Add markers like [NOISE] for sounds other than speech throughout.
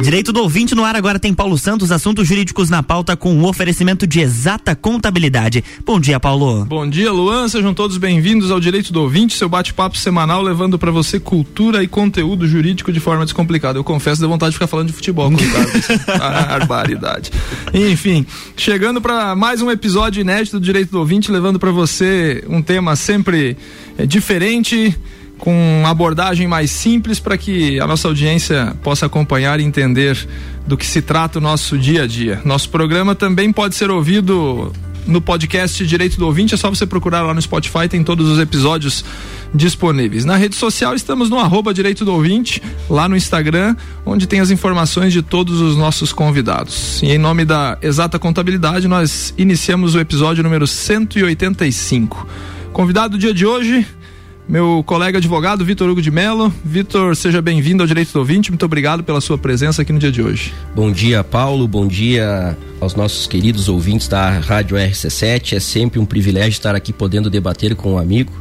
Direito do ouvinte no ar agora tem Paulo Santos, assuntos jurídicos na pauta com o um oferecimento de exata contabilidade. Bom dia, Paulo. Bom dia, Luan. Sejam todos bem-vindos ao Direito do Ouvinte, seu bate-papo semanal levando para você cultura e conteúdo jurídico de forma descomplicada. Eu confesso, deu vontade de ficar falando de futebol com o [LAUGHS] Barbaridade. Enfim, chegando para mais um episódio inédito do Direito do Ouvinte, levando para você um tema sempre é, diferente com abordagem mais simples para que a nossa audiência possa acompanhar e entender do que se trata o nosso dia a dia. Nosso programa também pode ser ouvido no podcast Direito do Ouvinte, é só você procurar lá no Spotify, tem todos os episódios disponíveis. Na rede social estamos no arroba Direito do Ouvinte, lá no Instagram, onde tem as informações de todos os nossos convidados. E em nome da Exata Contabilidade, nós iniciamos o episódio número 185. Convidado do dia de hoje, meu colega advogado Vitor Hugo de Mello. Vitor, seja bem-vindo ao Direito do Ouvinte. Muito obrigado pela sua presença aqui no dia de hoje. Bom dia, Paulo. Bom dia aos nossos queridos ouvintes da Rádio RC7. É sempre um privilégio estar aqui podendo debater com um amigo,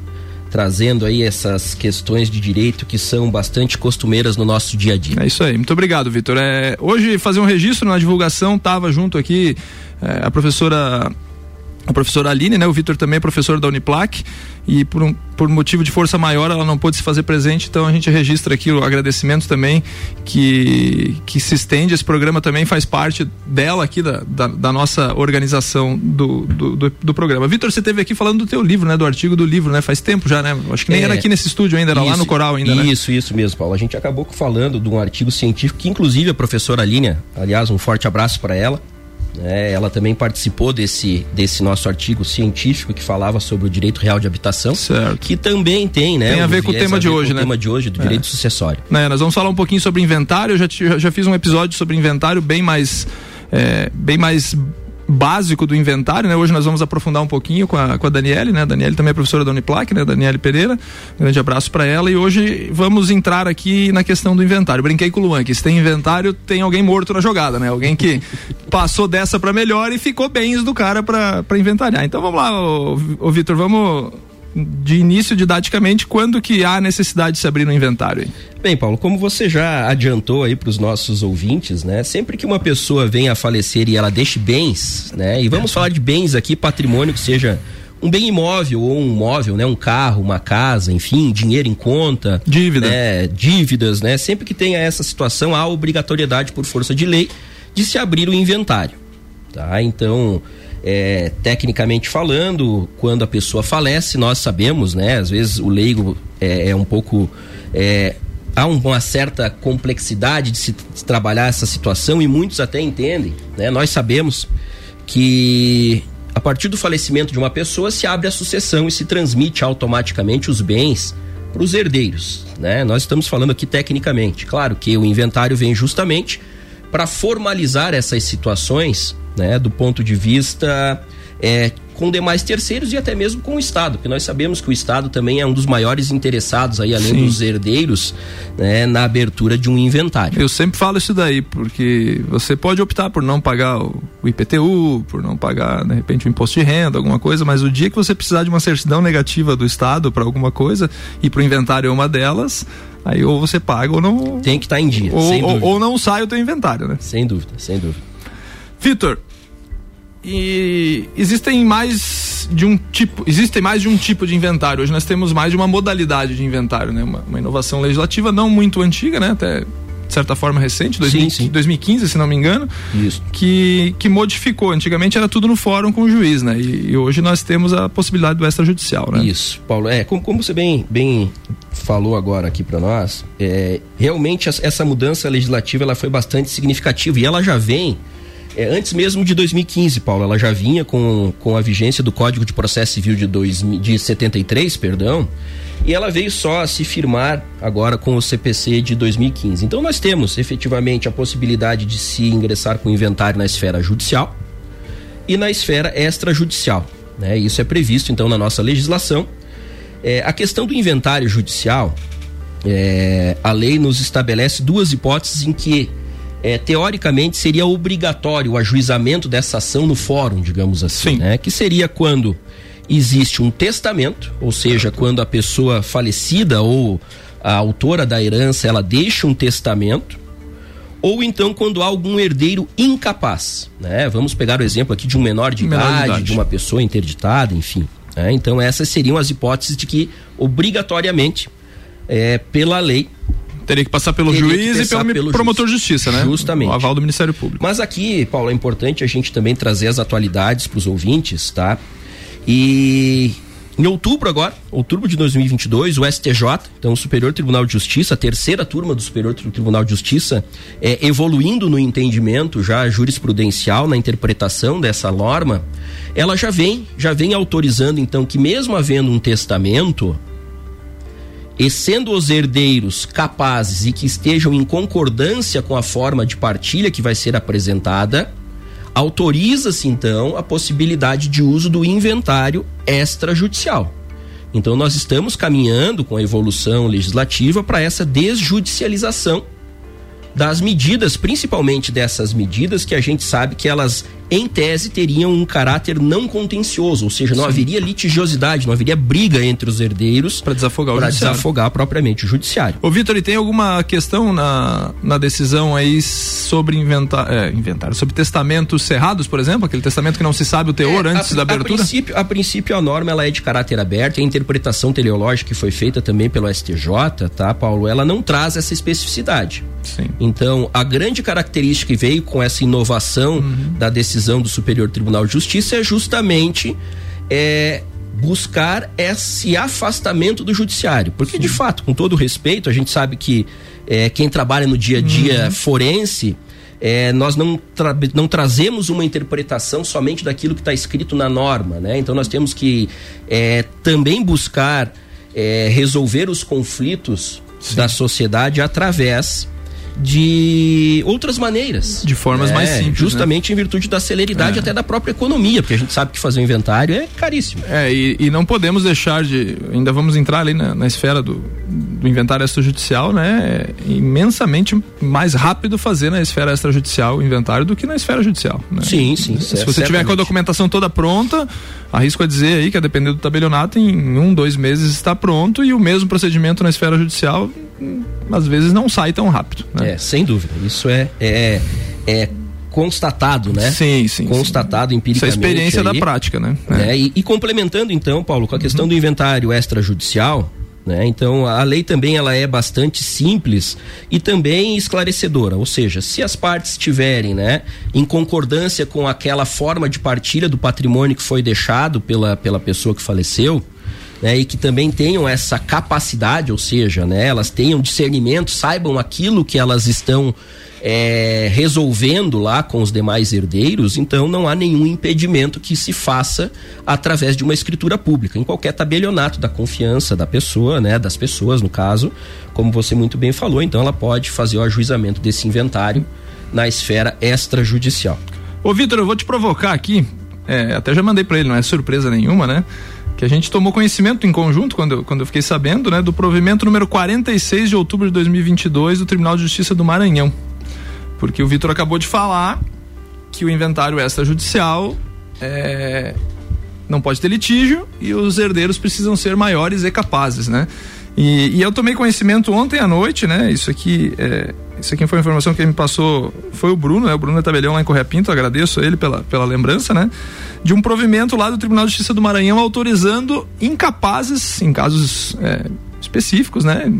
trazendo aí essas questões de direito que são bastante costumeiras no nosso dia a dia. É isso aí. Muito obrigado, Vitor. É, hoje fazer um registro na divulgação, estava junto aqui é, a professora a professora Aline, né? O Vitor também é professor da Uniplac e por, um, por motivo de força maior ela não pôde se fazer presente, então a gente registra aqui o agradecimento também que, que se estende, esse programa também faz parte dela aqui da, da, da nossa organização do, do, do, do programa. Vitor, você esteve aqui falando do teu livro, né? Do artigo do livro, né? Faz tempo já, né? Acho que nem é, era aqui nesse estúdio ainda, era isso, lá no Coral ainda, isso, né? Isso, isso mesmo, Paulo. A gente acabou falando de um artigo científico que inclusive a professora Aline, aliás, um forte abraço para ela, é, ela também participou desse, desse nosso artigo científico que falava sobre o direito real de habitação, certo. que também tem, né? Tem a ver com o tema de hoje, né? O tema de hoje do é. direito sucessório. Né, nós vamos falar um pouquinho sobre inventário. Eu já, já fiz um episódio sobre inventário bem mais, é, bem mais básico do inventário, né? Hoje nós vamos aprofundar um pouquinho com a, com a Daniele, né? A Daniele também é professora da Uniplac, né? Daniele Pereira. Um grande abraço para ela e hoje vamos entrar aqui na questão do inventário. Brinquei com o Luan que se tem inventário, tem alguém morto na jogada, né? Alguém que [LAUGHS] passou dessa para melhor e ficou bens do cara para inventariar. Então vamos lá, ô, ô Vitor, vamos de início didaticamente, quando que há necessidade de se abrir no inventário? Bem, Paulo, como você já adiantou aí para os nossos ouvintes, né? Sempre que uma pessoa venha a falecer e ela deixe bens, né? E vamos falar de bens aqui, patrimônio que seja um bem imóvel ou um móvel, né? Um carro, uma casa, enfim, dinheiro em conta. Dívida. Né? Dívidas, né? Sempre que tenha essa situação, há obrigatoriedade por força de lei de se abrir o inventário, tá? Então, é, tecnicamente falando, quando a pessoa falece, nós sabemos, né? Às vezes o leigo é, é um pouco. É, há uma certa complexidade de se trabalhar essa situação e muitos até entendem, né? Nós sabemos que a partir do falecimento de uma pessoa se abre a sucessão e se transmite automaticamente os bens para os herdeiros, né? Nós estamos falando aqui tecnicamente. Claro que o inventário vem justamente para formalizar essas situações né, do ponto de vista é, com demais terceiros e até mesmo com o Estado, porque nós sabemos que o Estado também é um dos maiores interessados aí, além Sim. dos herdeiros, né, na abertura de um inventário. Eu sempre falo isso daí, porque você pode optar por não pagar o IPTU, por não pagar, de repente, o imposto de renda, alguma coisa, mas o dia que você precisar de uma certidão negativa do Estado para alguma coisa e para o inventário é uma delas, aí ou você paga ou não. Tem que estar tá em dia. Ou, ou, ou não sai o teu inventário, né? Sem dúvida, sem dúvida. Vitor, e existem mais de um tipo, existem mais de um tipo de inventário. Hoje nós temos mais de uma modalidade de inventário, né? Uma, uma inovação legislativa não muito antiga, né? Até de certa forma recente, 2000, sim, sim. 2015, se não me engano, Isso. Que, que modificou. Antigamente era tudo no fórum com o juiz, né? E, e hoje nós temos a possibilidade do extrajudicial, né? Isso, Paulo. É, como, como você bem, bem falou agora aqui para nós, é, realmente essa mudança legislativa ela foi bastante significativa e ela já vem é, antes mesmo de 2015, Paulo, ela já vinha com, com a vigência do Código de Processo Civil de, dois, de 73, perdão, e ela veio só a se firmar agora com o CPC de 2015. Então nós temos efetivamente a possibilidade de se ingressar com inventário na esfera judicial e na esfera extrajudicial. Né? Isso é previsto então na nossa legislação. É, a questão do inventário judicial, é, a lei nos estabelece duas hipóteses em que é, teoricamente seria obrigatório o ajuizamento dessa ação no fórum, digamos assim, Sim. né? Que seria quando existe um testamento, ou seja, quando a pessoa falecida ou a autora da herança ela deixa um testamento, ou então quando há algum herdeiro incapaz. Né? Vamos pegar o exemplo aqui de um menor de, menor idade, de idade, de uma pessoa interditada, enfim. Né? Então essas seriam as hipóteses de que obrigatoriamente, é, pela lei, Teria que passar pelo juiz e pelo, pelo promotor de justiça, né? Justamente. O aval do Ministério Público. Mas aqui, Paulo, é importante a gente também trazer as atualidades para os ouvintes, tá? E em outubro agora, outubro de 2022, o STJ, então o Superior Tribunal de Justiça, a terceira turma do Superior Tribunal de Justiça, é, evoluindo no entendimento já jurisprudencial, na interpretação dessa norma, ela já vem, já vem autorizando então que mesmo havendo um testamento, e sendo os herdeiros capazes e que estejam em concordância com a forma de partilha que vai ser apresentada, autoriza-se então a possibilidade de uso do inventário extrajudicial. Então nós estamos caminhando com a evolução legislativa para essa desjudicialização das medidas, principalmente dessas medidas que a gente sabe que elas em tese, teriam um caráter não contencioso, ou seja, não Sim. haveria litigiosidade, não haveria briga entre os herdeiros para desafogar o judiciário. desafogar propriamente o judiciário. Ô Vitor, e tem alguma questão na, na decisão aí sobre inventar, é, inventário, sobre testamentos cerrados, por exemplo, aquele testamento que não se sabe o teor é, antes a, da abertura? A princípio, a princípio a norma ela é de caráter aberto, a interpretação teleológica que foi feita também pelo STJ, tá, Paulo, ela não traz essa especificidade. Sim. Então, a grande característica que veio com essa inovação uhum. da decisão decisão do Superior Tribunal de Justiça é justamente é, buscar esse afastamento do judiciário. Porque, Sim. de fato, com todo respeito, a gente sabe que é, quem trabalha no dia a dia uhum. forense. É, nós não, tra não trazemos uma interpretação somente daquilo que está escrito na norma, né? Então nós temos que é, também buscar é, resolver os conflitos Sim. da sociedade através de outras maneiras. De formas é, mais simples. Né? Justamente né? em virtude da celeridade é. até da própria economia, porque a gente sabe que fazer um inventário é caríssimo. É, e, e não podemos deixar de. Ainda vamos entrar ali na, na esfera do, do inventário extrajudicial, né? É imensamente mais rápido fazer na esfera extrajudicial o inventário do que na esfera judicial. Né? Sim, sim. Se você tiver com a documentação toda pronta, arrisco a dizer aí que a depender do tabelionato, em um, dois meses está pronto e o mesmo procedimento na esfera judicial às vezes não sai tão rápido. Né? É, sem dúvida. Isso é, é, é constatado, né? Sim, sim. Constatado sim. empiricamente. Essa é experiência aí, da prática, né? né? E, e, complementando então, Paulo, com a questão uhum. do inventário extrajudicial, né? Então a lei também ela é bastante simples e também esclarecedora, ou seja, se as partes estiverem, né, em concordância com aquela forma de partilha do patrimônio que foi deixado pela, pela pessoa que faleceu, né, e que também tenham essa capacidade, ou seja, né, elas tenham discernimento, saibam aquilo que elas estão é, resolvendo lá com os demais herdeiros, então não há nenhum impedimento que se faça através de uma escritura pública, em qualquer tabelionato da confiança da pessoa, né, das pessoas no caso, como você muito bem falou, então ela pode fazer o ajuizamento desse inventário na esfera extrajudicial. Ô Vitor, eu vou te provocar aqui, é, até já mandei para ele, não é surpresa nenhuma, né? Que a gente tomou conhecimento em conjunto, quando eu, quando eu fiquei sabendo, né, do provimento número 46 de outubro de 2022 do Tribunal de Justiça do Maranhão. Porque o Vitor acabou de falar que o inventário extrajudicial é, não pode ter litígio e os herdeiros precisam ser maiores e capazes, né? E, e eu tomei conhecimento ontem à noite, né? Isso aqui é, isso aqui foi uma informação que me passou, foi o Bruno, né? O Bruno é tabelião lá em Correia Pinto, agradeço a ele pela, pela lembrança, né? De um provimento lá do Tribunal de Justiça do Maranhão autorizando incapazes, em casos é, específicos, né?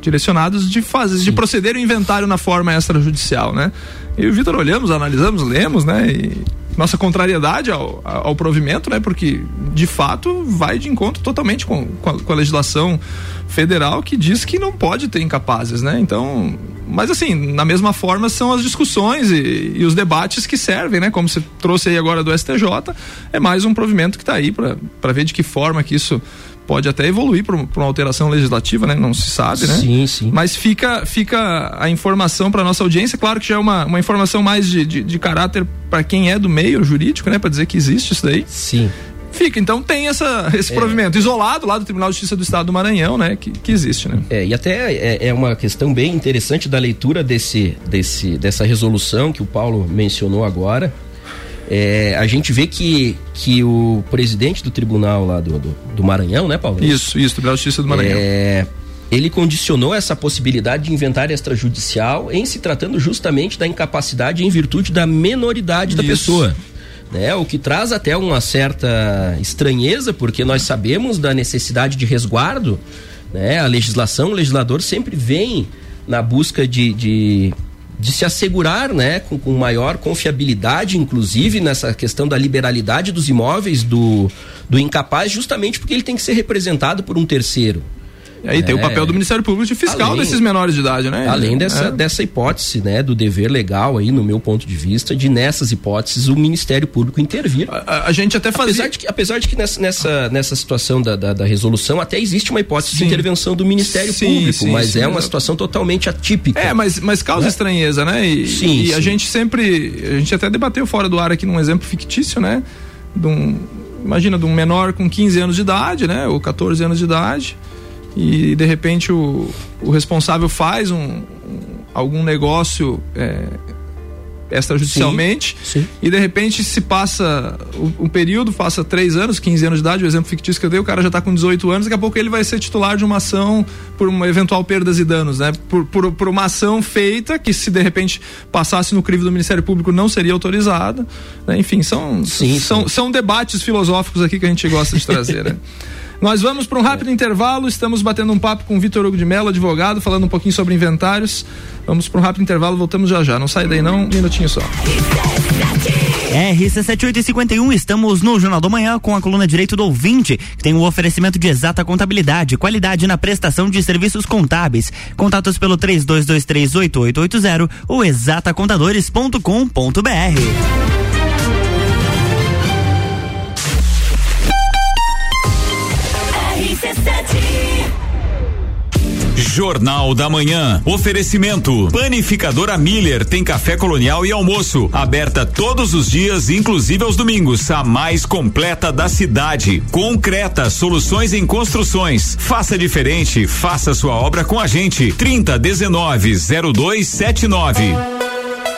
Direcionados de fazer, de proceder o inventário na forma extrajudicial, né? Eu e o Vitor olhamos, analisamos, lemos, né? E nossa contrariedade ao, ao provimento, né? Porque de fato vai de encontro totalmente com, com a, com, a, legislação federal que diz que não pode ter incapazes, né? Então, mas assim, na mesma forma são as discussões e, e os debates que servem, né? Como você trouxe aí agora do STJ, é mais um provimento que está aí para ver de que forma que isso pode até evoluir para uma alteração legislativa, né? Não se sabe, né? Sim, sim. Mas fica, fica a informação para nossa audiência, claro que já é uma, uma informação mais de, de, de caráter para quem é do meio jurídico, né? Para dizer que existe isso daí. Sim. Fica, então tem essa, esse é. provimento isolado lá do Tribunal de Justiça do Estado do Maranhão, né? Que, que existe, né? É, e até é, é uma questão bem interessante da leitura desse, desse, dessa resolução que o Paulo mencionou agora, é, a gente vê que, que o presidente do tribunal lá do, do, do Maranhão, né, Paulo? Isso, isso, Tribunal de Justiça do Maranhão. É, ele condicionou essa possibilidade de inventário extrajudicial em se tratando justamente da incapacidade em virtude da menoridade da Isso. pessoa. Né, o que traz até uma certa estranheza, porque nós sabemos da necessidade de resguardo, né? A legislação, o legislador sempre vem na busca de, de, de se assegurar, né? Com, com maior confiabilidade, inclusive nessa questão da liberalidade dos imóveis do, do incapaz, justamente porque ele tem que ser representado por um terceiro. E aí tem o papel do Ministério Público de fiscal Além- desses menores de idade, né? Além dessa, É. dessa hipótese, né, do dever legal aí, no meu ponto de vista, de nessas hipóteses o Ministério Público intervir. A, a gente até fazia. Apesar de que, apesar de que nessa, nessa, nessa situação da, da, da resolução até existe uma hipótese de Sim. intervenção do Ministério Sim, Público, sim, mas é uma situação totalmente atípica. É, mas, mas causa Né? estranheza, né? E, Sim, e a gente sempre. A gente até debateu fora do ar aqui num exemplo fictício, né? De um, imagina, de um menor com 15 anos de idade, né? Ou 14 anos de idade. E de repente o, o responsável faz um, um- algum negócio é, extrajudicialmente Sim. e de repente se passa o período, passa 3 anos, 15 anos de idade, o exemplo fictício que eu dei, o cara já está com 18 anos, daqui a pouco ele vai ser titular de uma ação por uma eventual perdas e danos, né? Por, por, por uma ação feita que se de repente passasse no crivo do Ministério Público não seria autorizada, né? Enfim, são, Sim, são, sim. são debates filosóficos aqui que a gente gosta de trazer, né? [LAUGHS] Nós vamos para um rápido intervalo, estamos batendo um papo com o Vitor Hugo de Mello, advogado, falando um pouquinho sobre inventários. Vamos para um rápido intervalo, voltamos já já. Não sai daí não, um minutinho só. RC7851, estamos no Jornal do Manhã com a coluna Direito do Ouvinte, que tem o oferecimento de exata contabilidade, qualidade na prestação de serviços contábeis. Contatos pelo 32238880 ou exatacontadores.com.br. Jornal da Manhã. Oferecimento. Panificadora Miller tem café colonial e almoço. Aberta todos os dias, inclusive aos domingos. A mais completa da cidade. Concreta, soluções em construções. Faça diferente, faça sua obra com a gente. 30 19 0279.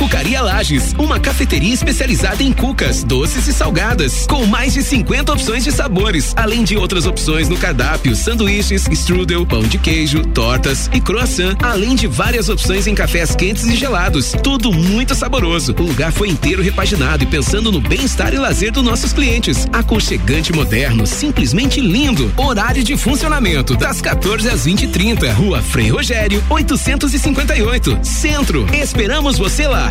Cucaria Lages, uma cafeteria especializada em cucas, doces e salgadas, com mais de 50 opções de sabores, além de outras opções no cardápio, sanduíches, strudel, pão de queijo, tortas e croissant, além de várias opções em cafés quentes e gelados. Tudo muito saboroso. O lugar foi inteiro repaginado e pensando no bem-estar e lazer dos nossos clientes. Aconchegante moderno, simplesmente lindo. Horário de funcionamento das 14 às 20h30. Rua Frei Rogério, 858, Centro. Esperamos você lá.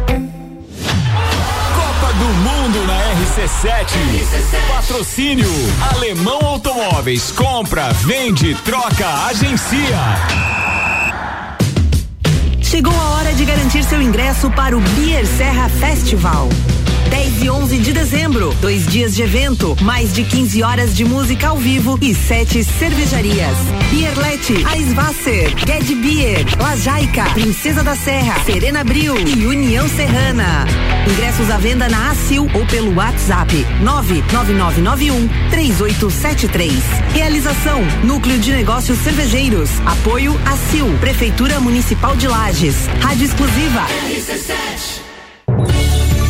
Copa do Mundo na RC7. Patrocínio Alemão Automóveis. Compra, vende, troca, agencia. Chegou a hora de garantir seu ingresso para o Beer Serra Festival. 10 e 11 de dezembro, dois dias de evento, mais de 15 horas de música ao vivo e sete cervejarias. Bierlete, Eisvasser, Ged Beer, La Jaica, Princesa da Serra, Serena Bril e União Serrana. Ingressos à venda na ACIL ou pelo WhatsApp 99991 3873. Realização: Núcleo de Negócios Cervejeiros. Apoio ACIL, Prefeitura Municipal de Lages. Rádio exclusiva.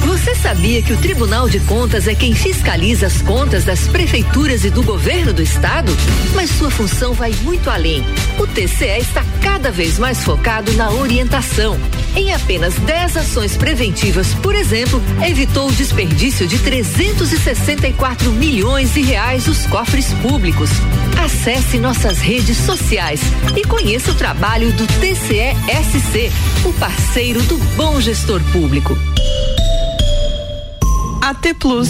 Você sabia que o Tribunal de Contas é quem fiscaliza as contas das prefeituras e do governo do estado? Mas sua função vai muito além. O TCE está cada vez mais focado na orientação. Em apenas 10 ações preventivas, por exemplo, evitou o desperdício de 364 milhões de reais dos cofres públicos. Acesse nossas redes sociais e conheça o trabalho do TCE-SC, o parceiro do bom gestor público. AT Plus.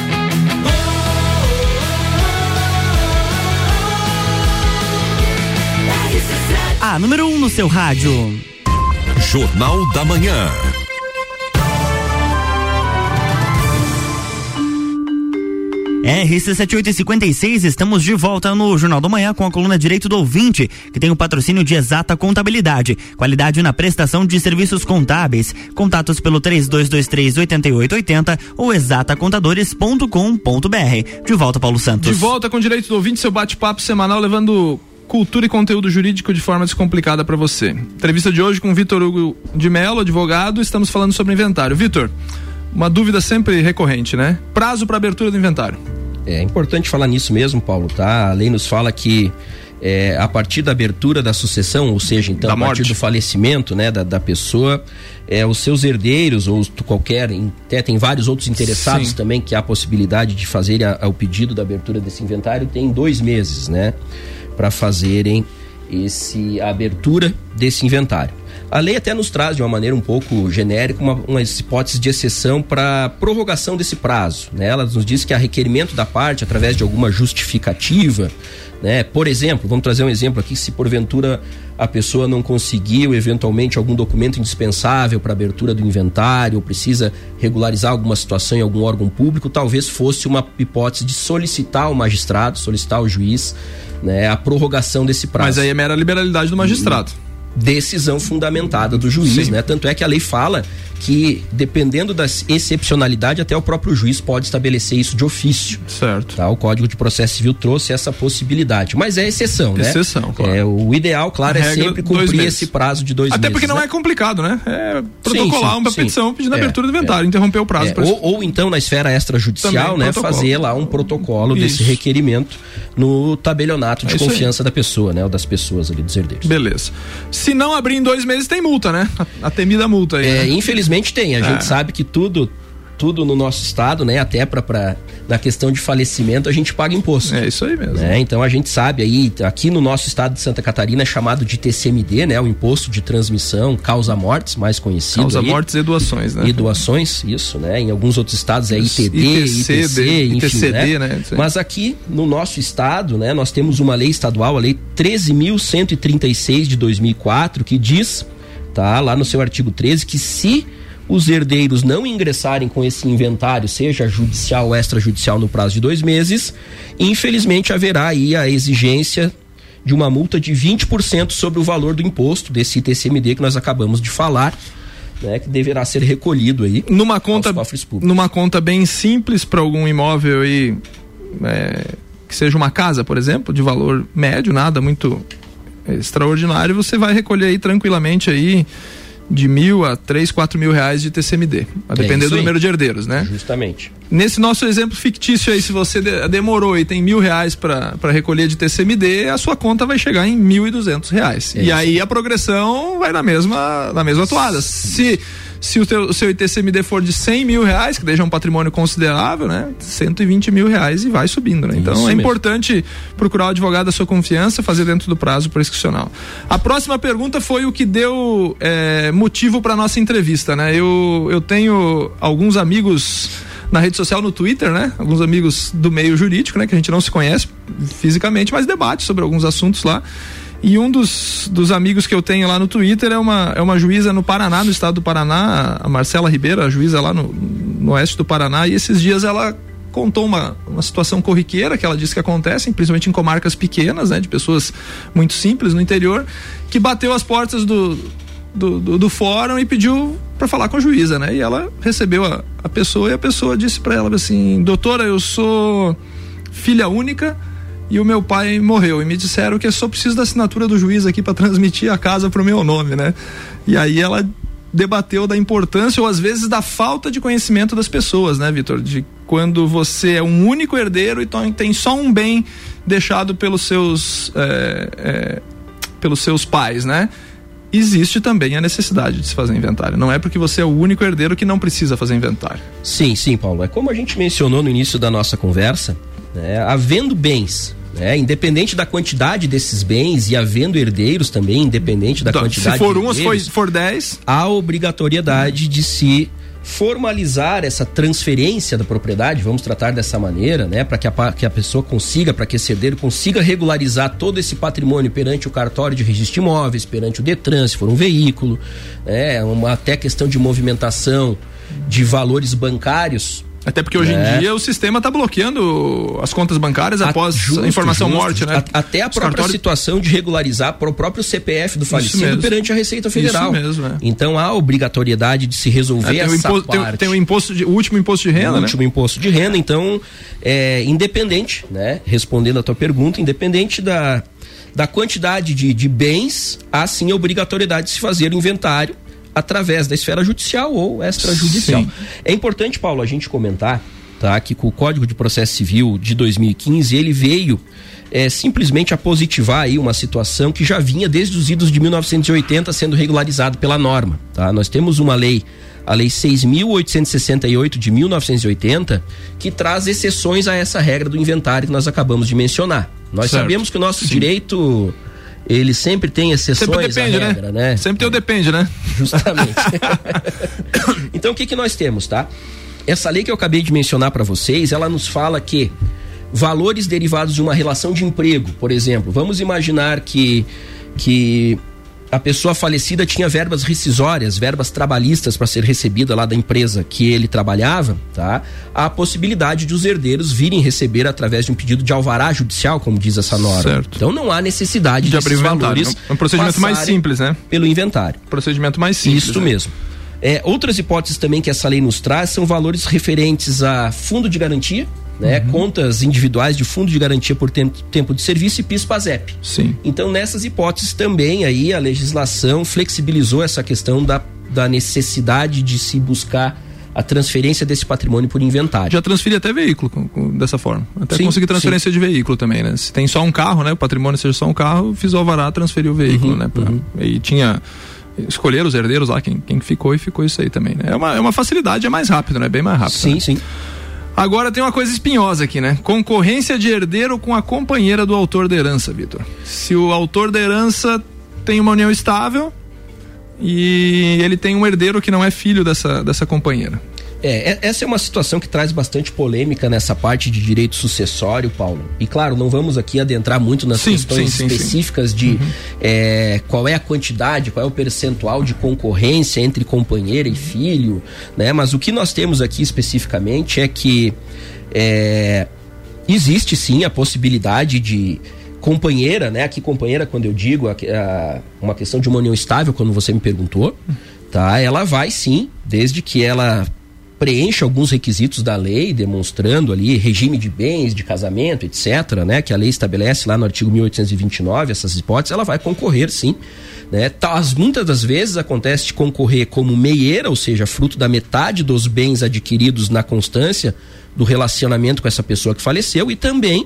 Número 1 um no seu rádio. Jornal da Manhã. RC7856, estamos de volta no Jornal da Manhã com a coluna Direito do Ouvinte, que tem o patrocínio de Exata Contabilidade, qualidade na prestação de serviços contábeis. Contatos pelo 3223-8880 ou exatacontadores.com.br. De volta, Paulo Santos. De volta com Direito do Ouvinte, seu bate-papo semanal levando cultura e conteúdo jurídico de forma descomplicada para você. Entrevista de hoje com Vitor Hugo de Mello, advogado, estamos falando sobre inventário. Vitor, uma dúvida sempre recorrente, né? Prazo para abertura do inventário. É importante falar nisso mesmo, Paulo, tá? A lei nos fala que é, a partir da abertura da sucessão, ou seja, então Da a partir morte. do falecimento, né, da, da pessoa, é, os seus herdeiros ou qualquer, até tem vários outros interessados Sim. também que há a possibilidade de fazerem a- o pedido da abertura desse inventário, tem dois meses, né, para fazerem esse a abertura desse inventário. A lei até nos traz de uma maneira um pouco genérica uma, umas hipóteses de exceção para prorrogação desse prazo. Né? Ela nos diz que a requerimento da parte, através de alguma justificativa, né? por exemplo, vamos trazer um exemplo aqui, se porventura a pessoa não conseguiu eventualmente algum documento indispensável para abertura do inventário, ou precisa regularizar alguma situação em algum órgão público, talvez fosse uma hipótese de solicitar o magistrado, solicitar o juiz, né, a prorrogação desse prazo Mas aí é mera liberalidade do magistrado. Decisão fundamentada do juiz, Sim. né? Tanto é que a lei fala que dependendo da excepcionalidade até o próprio juiz pode estabelecer isso de ofício. Certo. Tá? O Código de Processo Civil trouxe essa possibilidade, mas é exceção, né? Exceção, claro. É, o ideal, claro, é sempre cumprir esse prazo de dois Até meses. porque não né? é complicado, né? É protocolar sim, uma sim. petição pedindo a É, abertura do inventário, é. interromper o prazo. É, ou, ou então na esfera extrajudicial, Também, né, protocolo. fazer lá um protocolo desse Isso. requerimento no tabelionato de É isso aí. confiança da pessoa, né, ou das pessoas ali dos herdeiros. Beleza. Se não abrir em dois meses, tem multa, né? A, a temida multa aí. É, né? infelizmente tem. A É. gente sabe que tudo tudo no nosso estado, né, até para na questão de falecimento a gente paga imposto. É isso aí mesmo. Né? Então a gente sabe aí, aqui no nosso estado de Santa Catarina é chamado de TCMD, né? O imposto de transmissão causa mortes, mais conhecido. Causa aí. mortes e doações, né? E doações, isso, né? Em alguns outros estados é ITD, ITC, ITC, enfim, ITCD, né? né? Mas aqui no nosso estado, né, nós temos uma lei estadual, a lei 13.136 de 2004, que diz, tá, lá no seu artigo 13, que se os herdeiros não ingressarem com esse inventário, seja judicial ou extrajudicial, no prazo de dois meses, infelizmente haverá aí a exigência de uma multa de 20% sobre o valor do imposto desse ITCMD que nós acabamos de falar, né, que deverá ser recolhido aí Numa conta, numa conta bem simples para algum imóvel aí, é, que seja uma casa, por exemplo, de valor médio, nada muito extraordinário, você vai recolher aí tranquilamente aí de mil a três, quatro mil reais de TCMD, a depender É do número de herdeiros, né? Justamente. Nesse nosso exemplo fictício aí, se você de- demorou e tem mil reais para recolher de TCMD, a sua conta vai chegar em mil e duzentos reais. É e aí a progressão vai na mesma, na mesma toada. Se, se o, teu, seu ITCMD for de cem mil reais, que deixa um patrimônio considerável, né? 120 mil reais e vai subindo, né? Então Isso é mesmo. importante procurar o advogado da sua confiança, fazer dentro do prazo prescricional. A próxima pergunta foi o que deu é, motivo para nossa entrevista, né? Eu, eu tenho alguns amigos na rede social, no Twitter, né? Alguns amigos do meio jurídico, né? Que a gente não se conhece fisicamente, mas debate sobre alguns assuntos lá. E um dos, dos amigos que eu tenho lá no Twitter é uma, é uma juíza no Paraná, no estado do Paraná, a Marcela Ribeiro, a juíza lá no, no oeste do Paraná, e esses dias ela contou uma, uma situação corriqueira que ela disse que acontece, principalmente em comarcas pequenas, né, de pessoas muito simples no interior, que bateu as portas do, do, do, do fórum e pediu para falar com a juíza, né? E ela recebeu a, a pessoa e a pessoa disse para ela assim: Doutora, eu sou filha única e o meu pai morreu. E me disseram que eu só preciso da assinatura do juiz aqui para transmitir a casa pro meu nome, né? E aí ela debateu da importância ou às vezes da falta de conhecimento das pessoas, né, Vitor? De quando você é um único herdeiro e tem só um bem deixado pelos seus é, é, pelos seus pais, né? Existe também a necessidade de se fazer inventário. Não é porque você é o único herdeiro que não precisa fazer inventário. Sim, sim, Paulo. É como a gente mencionou no início da nossa conversa, né? havendo bens né? Independente da quantidade desses bens e havendo herdeiros também, independente da então, quantidade. Se for um, se for dez. Há obrigatoriedade de se formalizar essa transferência da propriedade, vamos tratar dessa maneira, né, para que a, que a pessoa consiga, para que esse herdeiro consiga regularizar todo esse patrimônio perante o cartório de registro de imóveis, perante o Detran, se for um veículo, né, uma, até questão de movimentação de valores bancários até porque hoje é. em dia o sistema está bloqueando as contas bancárias após justo, a informação justo, morte, né? A, até a própria cartórios... situação de regularizar para o próprio CPF do falecido perante a Receita Federal. Isso mesmo, é. Então há obrigatoriedade de se resolver é, tem essa o parte. Tem, tem, o imposto de, o último imposto de renda, o né? último imposto de renda, então é independente, né? Respondendo a tua pergunta, independente da da quantidade de, de bens, há sim a obrigatoriedade de se fazer o inventário através da esfera judicial ou extrajudicial. Sim. É importante, Paulo, a gente comentar tá, que com o Código de Processo Civil de 2015 ele veio é, simplesmente a positivar aí uma situação que já vinha desde os idos de 1980 sendo regularizado pela norma. Tá? Nós temos uma lei, a Lei 6.868 de 1980, que traz exceções a essa regra do inventário que nós acabamos de mencionar. Nós certo. sabemos que o nosso Sim. direito ele sempre tem exceções sempre depende, né? regra, né? né? Sempre tem o depende, né? Justamente. [LAUGHS] então o que que nós temos, tá? Essa lei que eu acabei de mencionar para vocês, ela nos fala que valores derivados de uma relação de emprego, por exemplo, vamos imaginar que que a pessoa falecida tinha verbas rescisórias, verbas trabalhistas para ser recebida lá da empresa que ele trabalhava, tá? Há a possibilidade de os herdeiros virem receber através de um pedido de alvará judicial, como diz essa norma. Certo. Então não há necessidade de abrir valores. É um procedimento mais simples, né? Pelo inventário. Procedimento mais simples. Isso né? mesmo. É, outras hipóteses também que essa lei nos traz são valores referentes a fundo de garantia, né? Uhum. Contas individuais de fundo de garantia por tempo, de serviço e PIS-PASEP. Sim. Então, nessas hipóteses também aí a legislação flexibilizou essa questão da, da necessidade de se buscar a transferência desse patrimônio por inventário. Já transferi até veículo com, com, dessa forma. Até sim, conseguir transferência sim. de veículo também, né? Se tem só um carro, né? O patrimônio seja só um carro, fiz o alvará, transferi o veículo, uhum, né? Pra, uhum. E tinha escolher os herdeiros lá, quem, quem ficou e ficou isso aí também, né? É uma, é uma facilidade, é mais rápido, né? Bem mais rápido. Sim, né? sim. Agora tem uma coisa espinhosa aqui, né? Concorrência de herdeiro com a companheira do autor da herança, Vitor. Se o autor da herança tem uma união estável e ele tem um herdeiro que não é filho dessa, dessa companheira. É, é, essa é uma situação que traz bastante polêmica nessa parte de direito sucessório, Paulo. E claro, não vamos aqui adentrar muito nas sim, questões sim, específicas sim, de uhum. é, qual é a quantidade, qual é o percentual de concorrência entre companheira e filho, né? Mas o que nós temos aqui especificamente é que é, existe sim a possibilidade de companheira, né? Aqui companheira, quando eu digo a, a, uma questão de uma união estável, quando você me perguntou, tá? Ela vai sim, desde que ela preenche alguns requisitos da lei, demonstrando ali regime de bens, de casamento, etc., né, que a lei estabelece lá no artigo 1829, essas hipóteses, ela vai concorrer sim. Né? Tá, muitas das vezes acontece de concorrer como meieira, ou seja, fruto da metade dos bens adquiridos na constância do relacionamento com essa pessoa que faleceu e também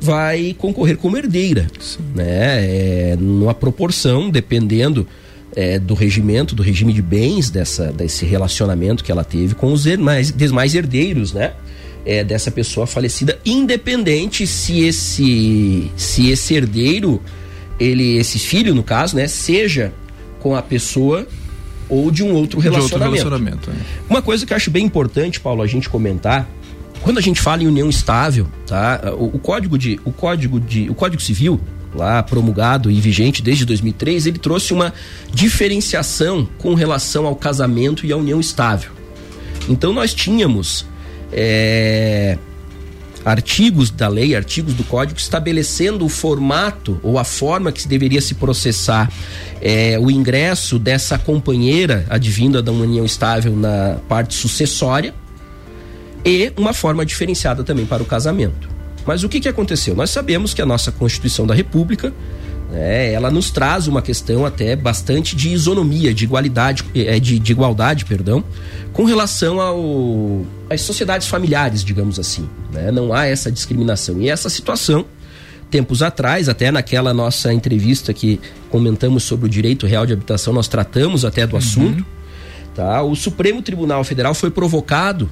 vai concorrer como herdeira, Sim. né? É, numa proporção, dependendo é, do regimento, do regime de bens dessa, desse relacionamento que ela teve com os demais, demais herdeiros, né? É, dessa pessoa falecida, independente se esse se esse herdeiro, ele esse filho no caso, né, seja com a pessoa ou de um outro relacionamento. Outro relacionamento é. Uma coisa que eu acho bem importante, Paulo, a gente comentar, quando a gente fala em união estável, tá? O, o código de o código de o Código Civil lá promulgado e vigente desde 2003, ele trouxe uma diferenciação com relação ao casamento e à união estável. Então nós tínhamos é, artigos da lei, artigos do código estabelecendo o formato ou a forma que deveria se processar é, o ingresso dessa companheira advinda da união estável na parte sucessória e uma forma diferenciada também para o casamento. Mas o que, que aconteceu? Nós sabemos que a nossa Constituição da República né, ela nos traz uma questão até bastante de isonomia, de igualdade, é, de, de igualdade, perdão, com relação ao, às sociedades familiares, digamos assim. Né? Não há essa discriminação. E essa situação, tempos atrás, até naquela nossa entrevista que comentamos sobre o direito real de habitação, nós tratamos até do uhum. assunto. Tá? O Supremo Tribunal Federal foi provocado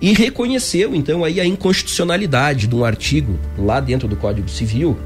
e reconheceu então aí a inconstitucionalidade de um artigo lá dentro do Código Civil,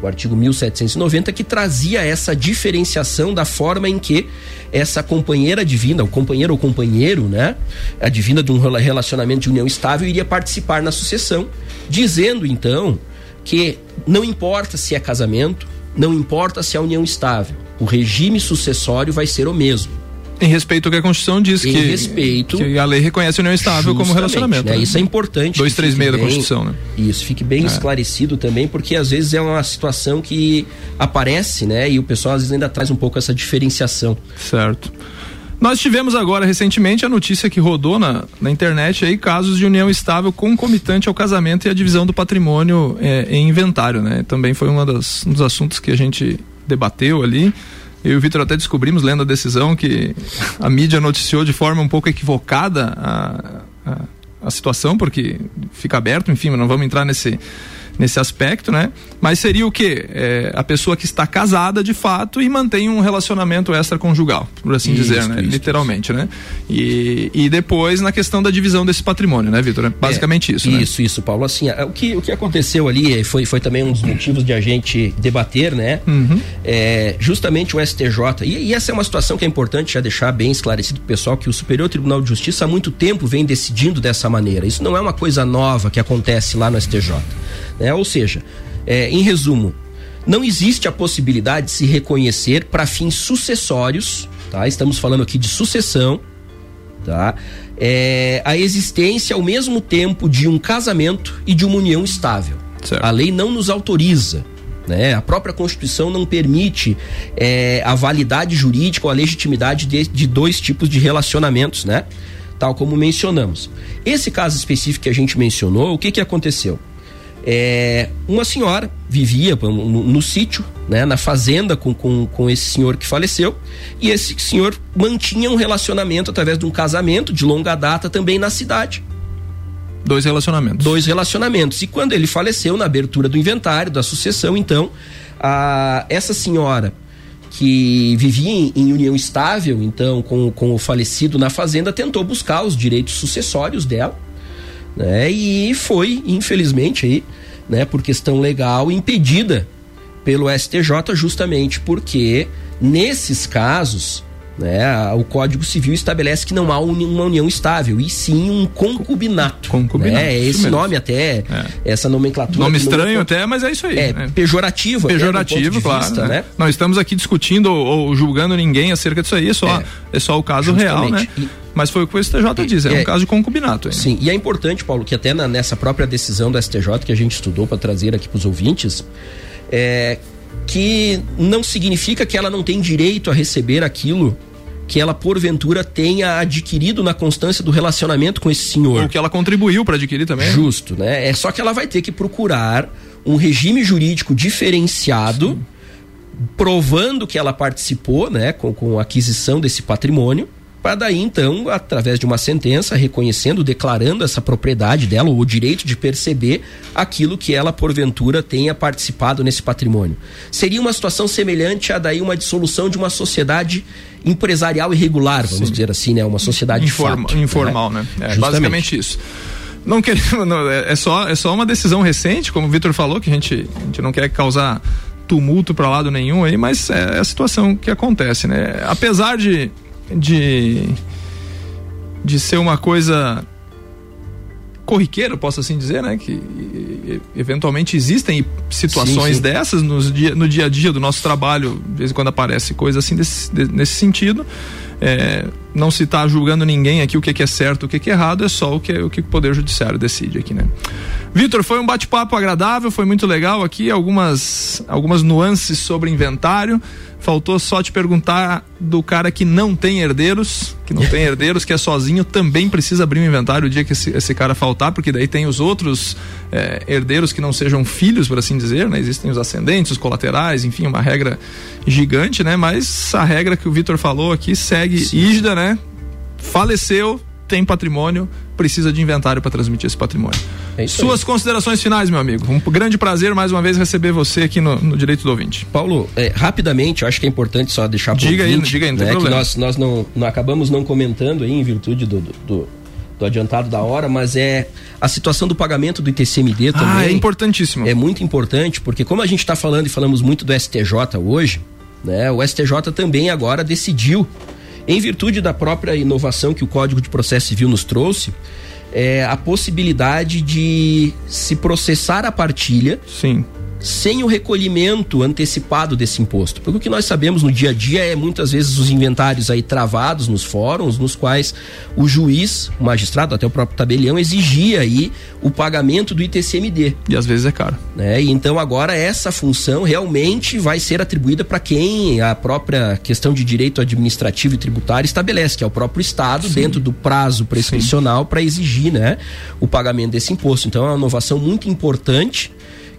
o artigo 1790, que trazia essa diferenciação da forma em que essa companheira divina, o companheiro ou companheiro, né, a divina de um relacionamento de união estável, iria participar na sucessão, dizendo então que não importa se é casamento, não importa se é união estável, o regime sucessório vai ser o mesmo. Em respeito ao que a Constituição diz em que, respeito, que a lei reconhece a união estável como relacionamento. Né? Né? Isso é importante. 236 da Constituição, né? Isso, fique bem é. esclarecido também, porque às vezes é uma situação que aparece, né? E o pessoal às vezes ainda traz um pouco essa diferenciação. Certo. Nós tivemos agora recentemente a notícia que rodou na, na internet aí casos de união estável concomitante ao casamento e a divisão do patrimônio é, em inventário, né? Também foi uma das, um dos assuntos que a gente debateu ali. Eu e o Vitor até descobrimos, lendo a decisão, que a mídia noticiou de forma um pouco equivocada a, a, a situação, porque fica aberto, enfim, não vamos entrar nesse, nesse aspecto, né? Mas seria o quê? É, a pessoa que está casada de fato e mantém um relacionamento extraconjugal, por assim isso, dizer, né? Isso, Literalmente, isso. né? E, e depois na questão da divisão desse patrimônio, né, Vitor? É basicamente é, isso. Né? Isso, isso, Paulo. Assim, o que, o que aconteceu ali foi, foi também um dos motivos de a gente debater, né? Uhum. É, justamente o STJ. E, e, essa é uma situação que é importante já deixar bem esclarecido pro pessoal que o Superior Tribunal de Justiça há muito tempo vem decidindo dessa maneira. Isso não é uma coisa nova que acontece lá no STJ. Né? Ou seja, é, em resumo, não existe a possibilidade de se reconhecer para fins sucessórios, tá? Estamos falando aqui de sucessão, tá? É, a existência ao mesmo tempo de um casamento e de uma união estável. Certo. A lei não nos autoriza. Né? A própria Constituição não permite é, a validade jurídica ou a legitimidade de, de dois tipos de relacionamentos, né? Tal como mencionamos. Esse caso específico que a gente mencionou, o que, que aconteceu? É, uma senhora vivia no, no sítio, né, na fazenda com, com, com esse senhor que faleceu, e esse senhor mantinha um relacionamento através de um casamento de longa data também na cidade. Dois relacionamentos. Dois relacionamentos. E quando ele faleceu, na abertura do inventário, da sucessão, então, a, essa senhora que vivia em, em, união estável, então, com, com o falecido na fazenda, tentou buscar os direitos sucessórios dela né? E foi, infelizmente, aí, né, por questão legal, impedida pelo STJ justamente porque nesses casos né, o Código Civil estabelece que não há uma união estável, e sim um concubinato. Concubinato. Né? É esse nome até, é. essa nomenclatura. Nome estranho até, mas é isso aí. É né? pejorativo. Pejorativo, claro. Vista, né? Não estamos aqui discutindo ou, ou, julgando ninguém acerca disso aí, é só, é, é só o caso real, né? E, mas foi o que o STJ e, diz, é, um é caso de concubinato. Aí, sim, e é importante, Paulo, que até na, nessa própria decisão do STJ que a gente estudou para trazer aqui para os ouvintes, é, que não significa que ela não tem direito a receber aquilo que ela porventura tenha adquirido na constância do relacionamento com esse senhor. Ou que ela contribuiu para adquirir também. Justo, né? É só que ela vai ter que procurar um regime jurídico diferenciado, Sim. provando que ela participou, né, com, com a aquisição desse patrimônio para daí então, através de uma sentença, reconhecendo, declarando essa propriedade dela, ou o direito de perceber aquilo que ela porventura tenha participado nesse patrimônio. Seria uma situação semelhante a daí uma dissolução de uma sociedade empresarial irregular, vamos Sim. dizer assim, né? Uma sociedade Informa, fato, né? informal, né? né? É, basicamente isso. Não queremos, [LAUGHS] não, é, é só é só uma decisão recente, como o Vitor falou, que a gente, a gente não quer causar tumulto para lado nenhum aí, mas é a situação que acontece, né? Apesar de de de ser uma coisa corriqueiro, posso assim dizer, né? Que e, eventualmente existem situações Sim, sim. dessas nos dia, no dia a dia do nosso trabalho, de vez em quando aparece coisa assim desse, de- nesse sentido. É, não se está julgando ninguém aqui o que, que é certo, o que, que é errado, é só o que, o que o Poder Judiciário decide aqui, né? Vitor, foi um bate-papo agradável, foi muito legal aqui, algumas, algumas nuances sobre inventário. Faltou só te perguntar do cara que não tem herdeiros, que não tem herdeiros, que é sozinho, também precisa abrir um inventário o dia que esse, esse cara faltar, porque daí tem os outros eh, herdeiros que não sejam filhos, por assim dizer, né? Existem os ascendentes, os colaterais, enfim, uma regra gigante, né? Mas a regra que o Vitor falou aqui segue rígida, né? Faleceu, tem patrimônio, precisa de inventário para transmitir esse patrimônio. É Suas considerações finais, meu amigo. Um grande prazer mais uma vez receber você aqui no, no Direito do Ouvinte. Paulo, é, rapidamente, eu acho que é importante só deixar Diga aí, ouvinte, diga aí, não tem né, que nós, nós não, não acabamos não comentando aí em virtude do, do, do- do adiantado da hora, mas é a situação do pagamento do ITCMD também. Ah, é importantíssimo. É muito importante, porque como a gente está falando e falamos muito do STJ hoje, né, o STJ também agora decidiu, em virtude da própria inovação que o Código de Processo Civil nos trouxe, é, a possibilidade de se processar a partilha Sim. Sem o recolhimento antecipado desse imposto. Porque o que nós sabemos no dia a dia é muitas vezes os inventários aí travados nos fóruns, nos quais o juiz, o magistrado, até o próprio tabelião, exigia aí o pagamento do ITCMD. E às vezes é caro. Né? E então agora essa função realmente vai ser atribuída para quem a própria questão de direito administrativo e tributário estabelece, que é o próprio Estado, dentro do prazo prescricional para exigir né, o pagamento desse imposto. Então é uma inovação muito importante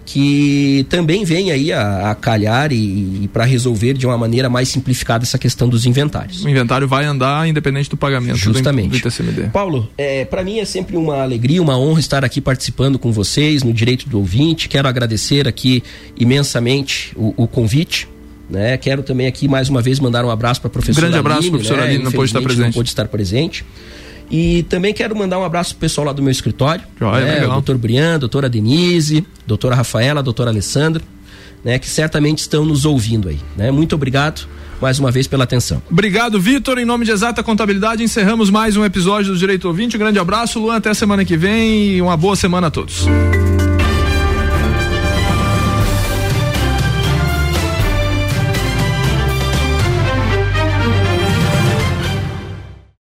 que também vem aí a, a calhar e, e para resolver de uma maneira mais simplificada essa questão dos inventários. O inventário vai andar independente do pagamento Justamente. do ITCMD. Paulo, é, para mim é sempre uma alegria, uma honra estar aqui participando com vocês no Direito do Ouvinte. Quero agradecer aqui imensamente o, o convite. Né? Quero também aqui mais uma vez mandar um abraço para a professora Grande abraço, Aline, professora né? Aline, não pôde estar presente. Não pôde estar presente. E também quero mandar um abraço pro pessoal lá do meu escritório. Joia, né? legal. O doutor Brian, doutora Denise, doutora Rafaela, doutora Alessandra, né? Que certamente estão nos ouvindo aí. Né? Muito obrigado mais uma vez pela atenção. Obrigado, Vitor. Em nome de Exata Contabilidade, encerramos mais um episódio do Direito Ouvinte. Um grande abraço, Luan. Até semana que vem e uma boa semana a todos.